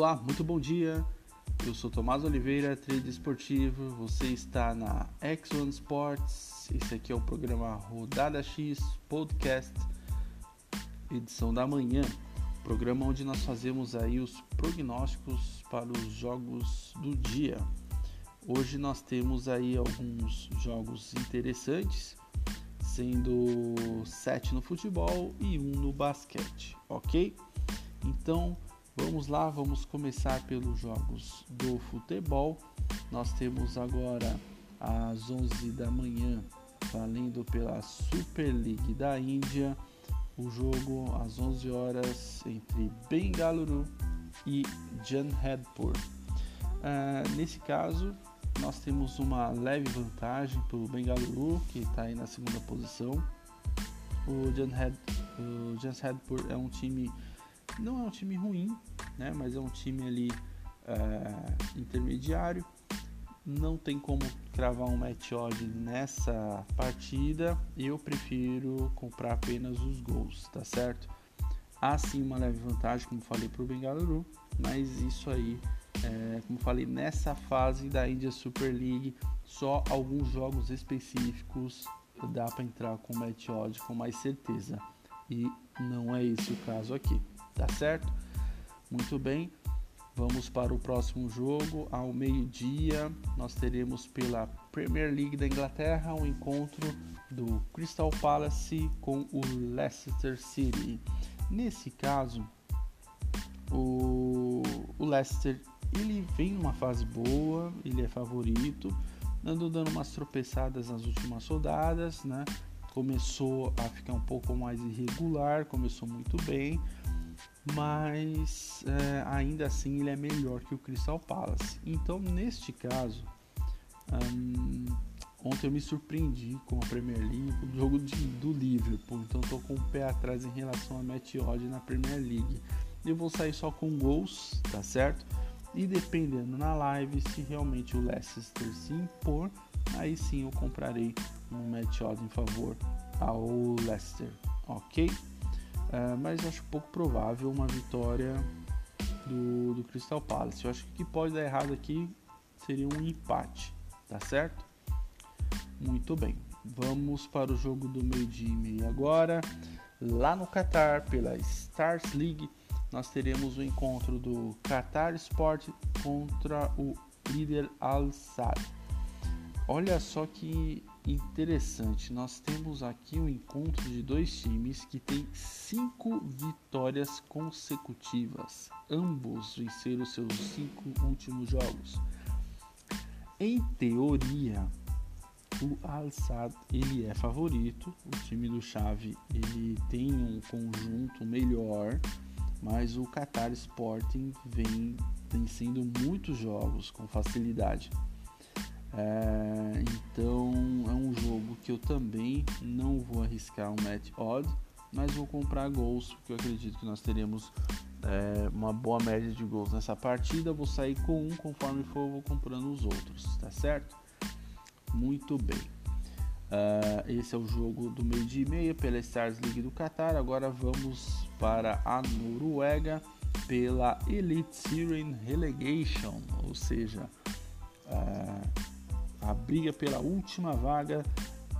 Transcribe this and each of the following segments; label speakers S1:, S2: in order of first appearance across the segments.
S1: Olá, muito bom dia. Eu sou Tomás Oliveira, trader esportivo. Você está na X1 Sports. Esse aqui é o programa Rodada X Podcast, edição da manhã. Programa onde nós fazemos aí os prognósticos para os jogos do dia. Hoje nós temos aí alguns jogos interessantes, sendo sete no futebol e um no basquete, ok? Então Vamos lá, vamos começar pelos jogos do futebol. Nós temos agora às 11 da manhã, valendo pela Super League da Índia, o jogo às 11 horas entre Bengaluru e Jamshedpur. Uh, nesse caso, nós temos uma leve vantagem para o Bengaluru, que está aí na segunda posição. O Jamshedpur é um time não é um time ruim, né? Mas é um time ali é, intermediário. Não tem como cravar um match odd nessa partida. Eu prefiro comprar apenas os gols, tá certo? Há sim uma leve vantagem, como falei para o Bengaluru, mas isso aí, é, como falei, nessa fase da India Super League, só alguns jogos específicos dá para entrar com match odd com mais certeza. E não é esse o caso aqui tá certo? Muito bem, vamos para o próximo jogo. Ao meio-dia, nós teremos pela Premier League da Inglaterra o um encontro do Crystal Palace com o Leicester City. Nesse caso, o, o Leicester ele vem numa fase boa, ele é favorito, andou dando umas tropeçadas nas últimas rodadas, né? Começou a ficar um pouco mais irregular, começou muito bem, mas é, ainda assim ele é melhor que o Crystal Palace. Então, neste caso, hum, ontem eu me surpreendi com a Premier League, com o jogo de, do Liverpool. Então, estou com o pé atrás em relação a match odd na Premier League. Eu vou sair só com gols, tá certo? E dependendo na live, se realmente o Leicester se impor, aí sim eu comprarei um match odd em favor ao Leicester, ok? Uh, mas acho pouco provável uma vitória do, do Crystal Palace. Eu acho que o que pode dar errado aqui seria um empate, tá certo? Muito bem, vamos para o jogo do meio-dia e meia agora. Lá no Qatar, pela Stars League, nós teremos o encontro do Qatar Sport contra o líder Al Sadd. Olha só que interessante. Nós temos aqui um encontro de dois times que têm cinco vitórias consecutivas. Ambos venceram seus cinco últimos jogos. Em teoria, o Al Sadd ele é favorito. O time do Chave ele tem um conjunto melhor, mas o Qatar Sporting vem vencendo muitos jogos com facilidade. É, então é um jogo que eu também não vou arriscar um match odd, mas vou comprar gols, porque eu acredito que nós teremos é, uma boa média de gols nessa partida. Vou sair com um, conforme for, vou comprando os outros, tá certo? Muito bem. Uh, esse é o jogo do meio dia e meia pela Stars League do Qatar. Agora vamos para a Noruega pela Elite Syrian Relegation, ou seja, uh, a briga pela última vaga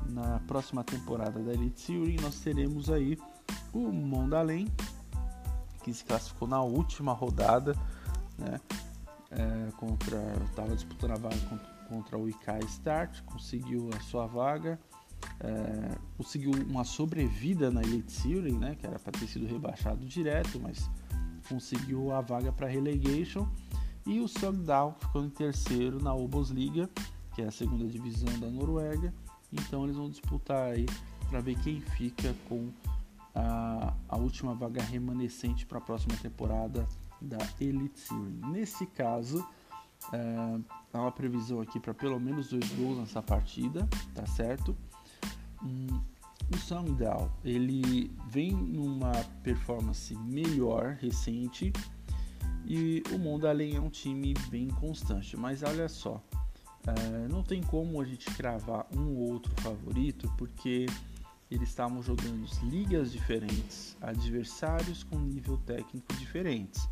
S1: na próxima temporada da Elite Series, nós teremos aí o Mondalém, que se classificou na última rodada, né? É, contra, estava disputando a vaga contra, contra o Ikai Start, conseguiu a sua vaga, é, conseguiu uma sobrevida na Elite Series, né? Que era para ter sido rebaixado direto, mas conseguiu a vaga para relegation. E o Sogndal ficou em terceiro na Obos Liga que é a segunda divisão da Noruega. Então eles vão disputar aí para ver quem fica com a, a última vaga remanescente para a próxima temporada da Elite Series. Nesse caso, há uma previsão aqui para pelo menos dois gols nessa partida, tá certo? Hum, o Sangdal ele vem numa performance melhor recente e o Mondalen é um time bem constante, mas olha só, é, não tem como a gente cravar um ou outro favorito porque eles estavam jogando ligas diferentes, adversários com nível técnico diferentes.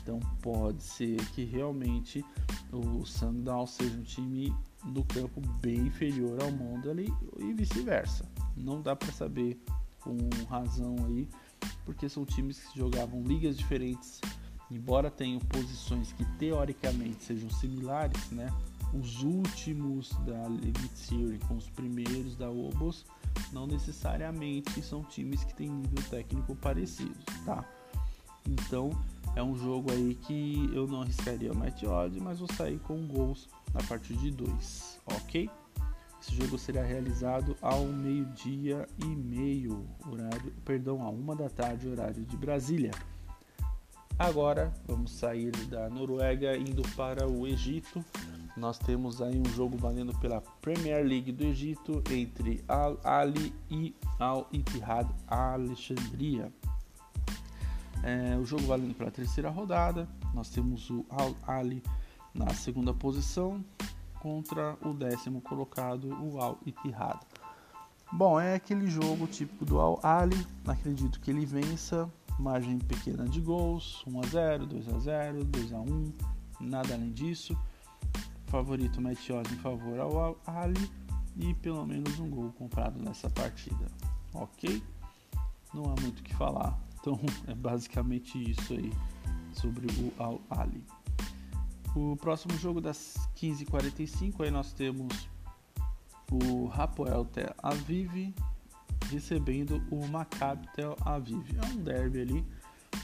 S1: Então pode ser que realmente o Sundown seja um time do campo bem inferior ao Mondale e vice-versa. Não dá para saber com razão aí, porque são times que jogavam ligas diferentes, embora tenham posições que teoricamente sejam similares, né? Os últimos da Series com os primeiros da Obos não necessariamente são times que têm nível técnico parecido, tá? Então é um jogo aí que eu não arriscaria match odd, mas vou sair com gols a partir de 2, ok? Esse jogo será realizado ao meio-dia e meio, horário, perdão, a uma da tarde, horário de Brasília. Agora vamos sair da Noruega indo para o Egito. Nós temos aí um jogo valendo pela Premier League do Egito entre Al Ali e Al Ittihad Alexandria. É, o jogo valendo pela terceira rodada. Nós temos o Al Ali na segunda posição contra o décimo colocado, o Al Ittihad. Bom, é aquele jogo típico do Al Ali. Acredito que ele vença. Margem pequena de gols, 1 a 0, 2 a 0, 2 a 1, nada além disso. Favorito odds em favor ao Al Ali e pelo menos um gol comprado nessa partida. OK? Não há muito o que falar. Então é basicamente isso aí sobre o Al Ali. O próximo jogo das 15h45 aí nós temos o Hapoel Tel Aviv recebendo o Maccabi Tel Aviv. É um derby ali,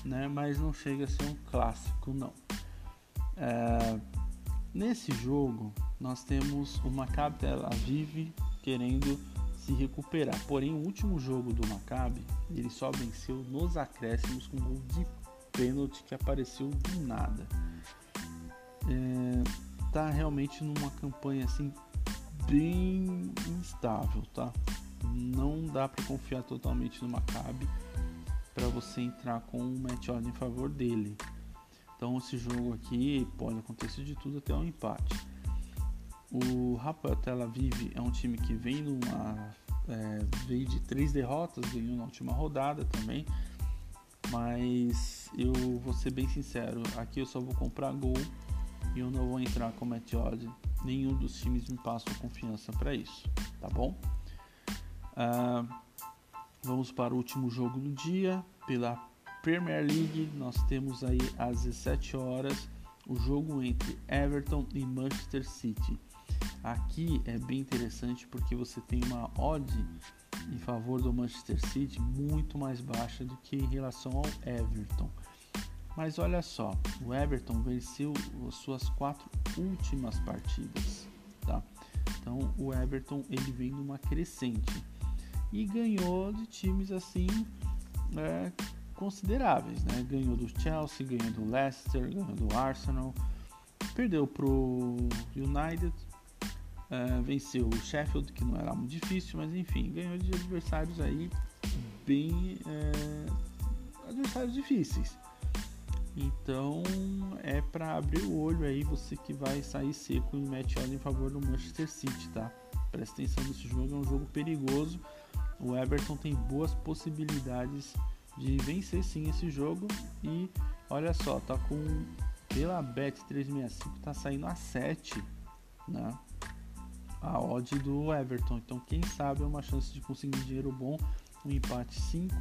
S1: né? Mas não chega a ser um clássico, não. É, nesse jogo nós temos o Maccabi Tel Aviv querendo se recuperar. Porém, o último jogo do Maccabi ele só venceu nos acréscimos com um gol de pênalti que apareceu do nada é, tá realmente numa campanha assim bem instável, tá? Não dá para confiar totalmente no Maccabi para você entrar com um match em favor dele. Então esse jogo aqui pode acontecer de tudo até um empate. O Rafael Tel Aviv é um time que vem numa é, veio de três derrotas, ganhou na última rodada também. Mas eu vou ser bem sincero, aqui eu só vou comprar gol e eu não vou entrar com match. Nenhum dos times me passa confiança para isso, tá bom? Uh, vamos para o último jogo do dia pela Premier League. Nós temos aí às 17 horas o jogo entre Everton e Manchester City. Aqui é bem interessante porque você tem uma odd em favor do Manchester City muito mais baixa do que em relação ao Everton. Mas olha só, o Everton venceu as suas quatro últimas partidas, tá? Então o Everton ele vem numa crescente e ganhou de times assim é, consideráveis, né? Ganhou do Chelsea, ganhou do Leicester, ganhou do Arsenal, perdeu pro United, é, venceu o Sheffield que não era muito difícil, mas enfim ganhou de adversários aí bem é, adversários difíceis. Então é para abrir o olho aí você que vai sair seco em match odd em favor do Manchester City, tá? Presta atenção nesse jogo, é um jogo perigoso. O Everton tem boas possibilidades de vencer sim esse jogo e olha só, tá com pela Bet 365 tá saindo a 7, né? A odd do Everton. Então quem sabe é uma chance de conseguir dinheiro bom, um empate 5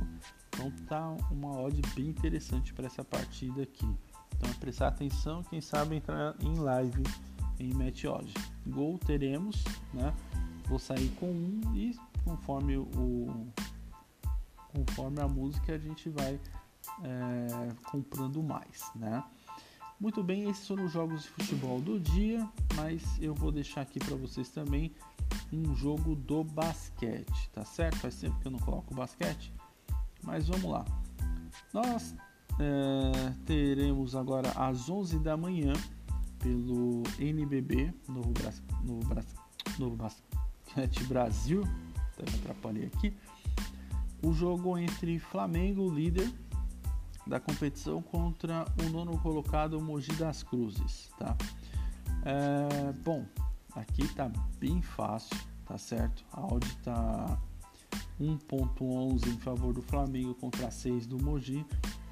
S1: então tá uma odd bem interessante para essa partida aqui. Então é prestar atenção, quem sabe entrar em live em match odd. Gol teremos, né? Vou sair com um e conforme o conforme a música a gente vai é, comprando mais, né? Muito bem, esses foram os jogos de futebol do dia, mas eu vou deixar aqui para vocês também um jogo do basquete, tá certo? Faz tempo que eu não coloco basquete. Mas vamos lá. Nós é, teremos agora às 11 da manhã pelo NBB, Novo, Bras, Novo, Bras, Novo Basquete Brasil, até me atrapalhei aqui, o jogo entre Flamengo, líder da competição, contra o nono colocado Mogi das Cruzes, tá? É, bom, aqui tá bem fácil, tá certo? A odd tá 1.11 em favor do Flamengo contra 6 do Mogi,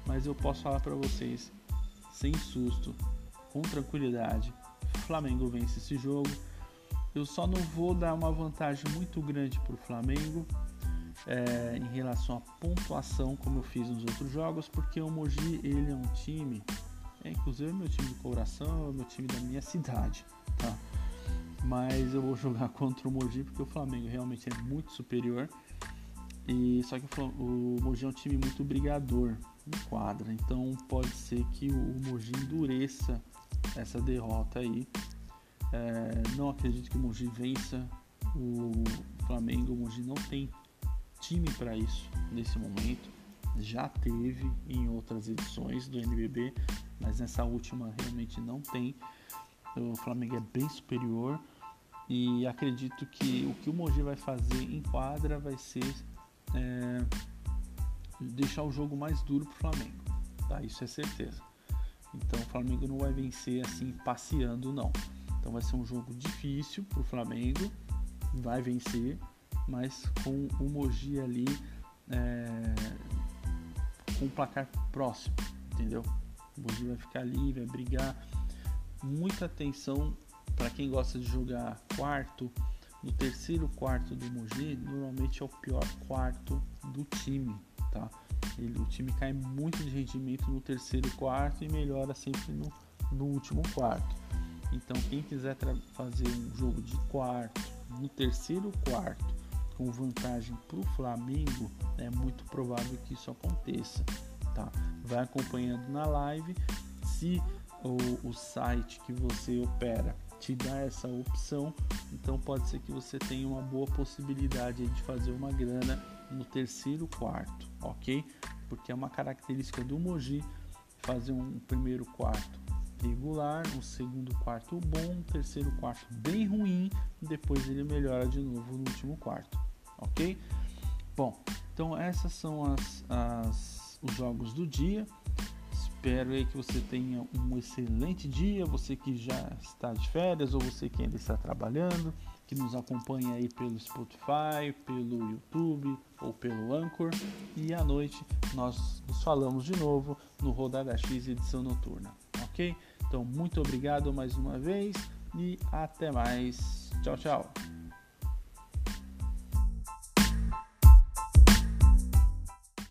S1: mas eu posso falar para vocês sem susto, com tranquilidade. Flamengo vence esse jogo. Eu só não vou dar uma vantagem muito grande para o Flamengo é, em relação à pontuação, como eu fiz nos outros jogos, porque o Mogi ele é um time, é, inclusive meu time de coração, é meu time da minha cidade, tá? Mas eu vou jogar contra o Mogi porque o Flamengo realmente é muito superior. E só que o Mogi é um time muito brigador em quadra, então pode ser que o Mogi endureça essa derrota aí. É, não acredito que o Mogi vença o Flamengo. O Mogi não tem time para isso nesse momento. Já teve em outras edições do NBB, mas nessa última realmente não tem. O Flamengo é bem superior e acredito que o que o Mogi vai fazer em quadra vai ser é, deixar o jogo mais duro para o Flamengo. Tá? Isso é certeza. Então o Flamengo não vai vencer assim passeando não. Então vai ser um jogo difícil para o Flamengo, vai vencer, mas com o Mogi ali é, com o placar próximo, entendeu? O Mogi vai ficar ali, vai brigar. Muita atenção para quem gosta de jogar quarto. No terceiro quarto do Mogi, normalmente é o pior quarto do time, tá? Ele, o time cai muito de rendimento no terceiro quarto e melhora sempre no, no último quarto. Então, quem quiser fazer um jogo de quarto, no terceiro quarto, com vantagem para o Flamengo, é muito provável que isso aconteça. Tá? Vai acompanhando na live. Se o, o site que você opera te dá essa opção, então pode ser que você tenha uma boa possibilidade de fazer uma grana no terceiro quarto, ok? Porque é uma característica do Moji fazer um primeiro quarto regular, um segundo quarto bom, um terceiro quarto bem ruim, depois ele melhora de novo no último quarto, ok? Bom, então essas são as, as os jogos do dia. Espero aí que você tenha um excelente dia, você que já está de férias ou você que ainda está trabalhando, que nos acompanha aí pelo Spotify, pelo YouTube ou pelo Anchor. E à noite nós nos falamos de novo no Rodada X edição noturna, ok? Então muito obrigado mais uma vez e até mais. Tchau, tchau.